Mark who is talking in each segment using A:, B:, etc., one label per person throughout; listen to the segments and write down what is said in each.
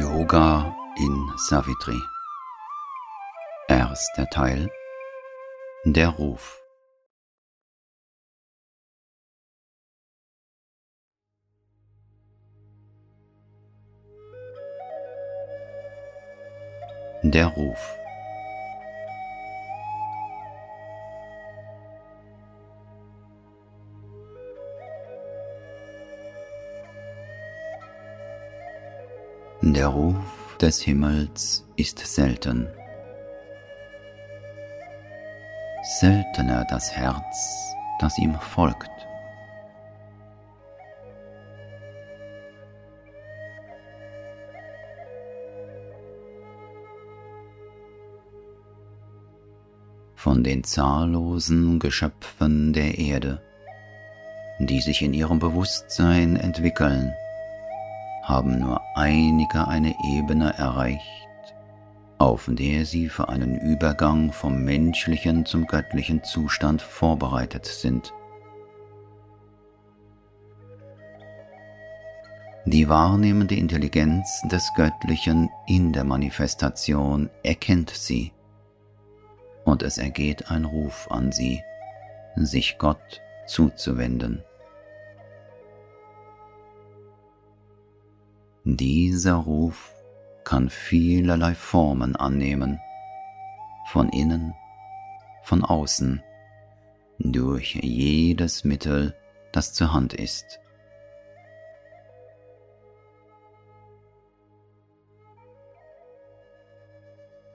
A: Yoga in Savitri. Erster Teil Der Ruf. Der Ruf. Der Ruf des Himmels ist selten. Seltener das Herz, das ihm folgt. Von den zahllosen Geschöpfen der Erde, die sich in ihrem Bewusstsein entwickeln, haben nur einige eine Ebene erreicht, auf der sie für einen Übergang vom menschlichen zum göttlichen Zustand vorbereitet sind. Die wahrnehmende Intelligenz des Göttlichen in der Manifestation erkennt sie, und es ergeht ein Ruf an sie, sich Gott zuzuwenden. Dieser Ruf kann vielerlei Formen annehmen, von innen, von außen, durch jedes Mittel, das zur Hand ist.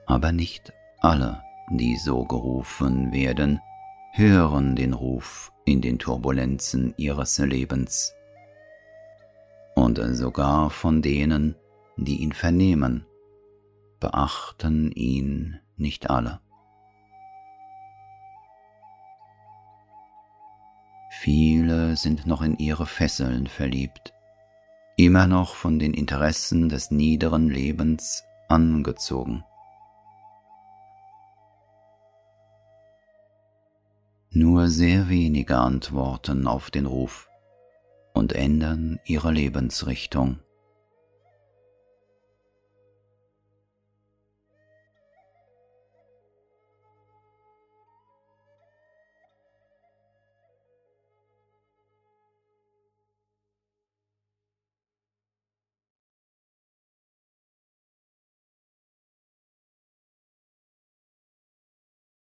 A: Aber nicht alle, die so gerufen werden, hören den Ruf in den Turbulenzen ihres Lebens und sogar von denen, die ihn vernehmen, beachten ihn nicht alle. Viele sind noch in ihre Fesseln verliebt, immer noch von den Interessen des niederen Lebens angezogen. Nur sehr wenige antworten auf den Ruf und ändern ihre Lebensrichtung.